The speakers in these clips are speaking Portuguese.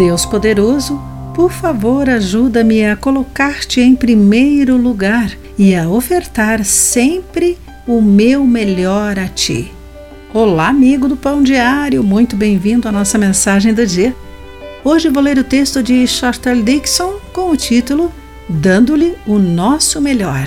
Deus poderoso, por favor, ajuda-me a colocar-te em primeiro lugar e a ofertar sempre o meu melhor a ti. Olá, amigo do Pão Diário, muito bem-vindo à nossa mensagem do dia. Hoje vou ler o texto de Shostel Dixon com o título Dando-lhe o Nosso Melhor.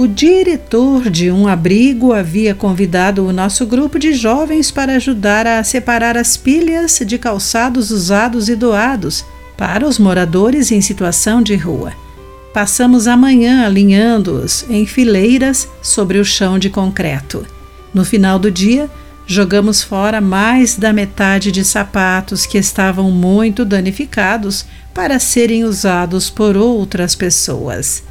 O diretor de um abrigo havia convidado o nosso grupo de jovens para ajudar a separar as pilhas de calçados usados e doados para os moradores em situação de rua. Passamos a manhã alinhando-os em fileiras sobre o chão de concreto. No final do dia, jogamos fora mais da metade de sapatos que estavam muito danificados para serem usados por outras pessoas.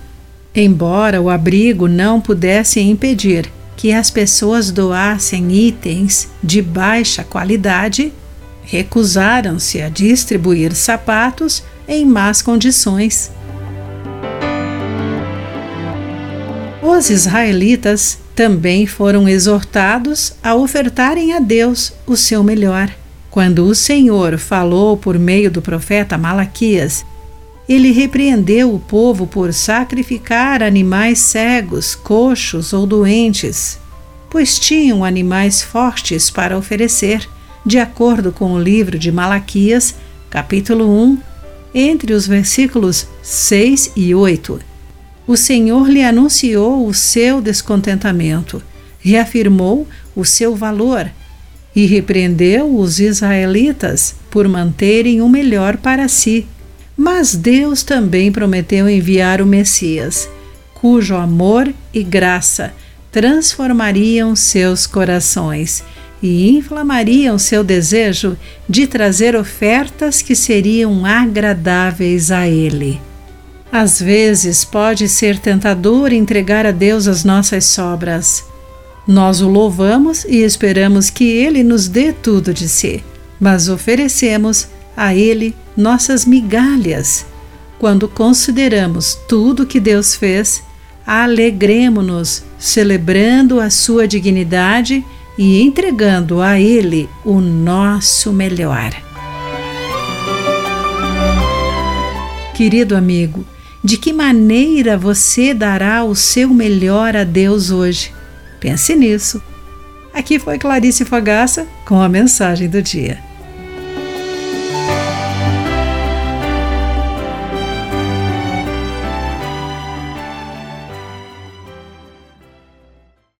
Embora o abrigo não pudesse impedir que as pessoas doassem itens de baixa qualidade, recusaram-se a distribuir sapatos em más condições. Os israelitas também foram exortados a ofertarem a Deus o seu melhor. Quando o Senhor falou por meio do profeta Malaquias ele repreendeu o povo por sacrificar animais cegos, coxos ou doentes, pois tinham animais fortes para oferecer, de acordo com o livro de Malaquias, capítulo 1, entre os versículos 6 e 8. O Senhor lhe anunciou o seu descontentamento, reafirmou o seu valor e repreendeu os israelitas por manterem o melhor para si mas Deus também prometeu enviar o Messias, cujo amor e graça transformariam seus corações e inflamariam seu desejo de trazer ofertas que seriam agradáveis a Ele. Às vezes pode ser tentador entregar a Deus as nossas sobras. Nós o louvamos e esperamos que Ele nos dê tudo de si, mas oferecemos a Ele nossas migalhas. Quando consideramos tudo que Deus fez, alegremos-nos celebrando a sua dignidade e entregando a Ele o nosso melhor. Querido amigo, de que maneira você dará o seu melhor a Deus hoje? Pense nisso. Aqui foi Clarice Fogaça com a mensagem do dia.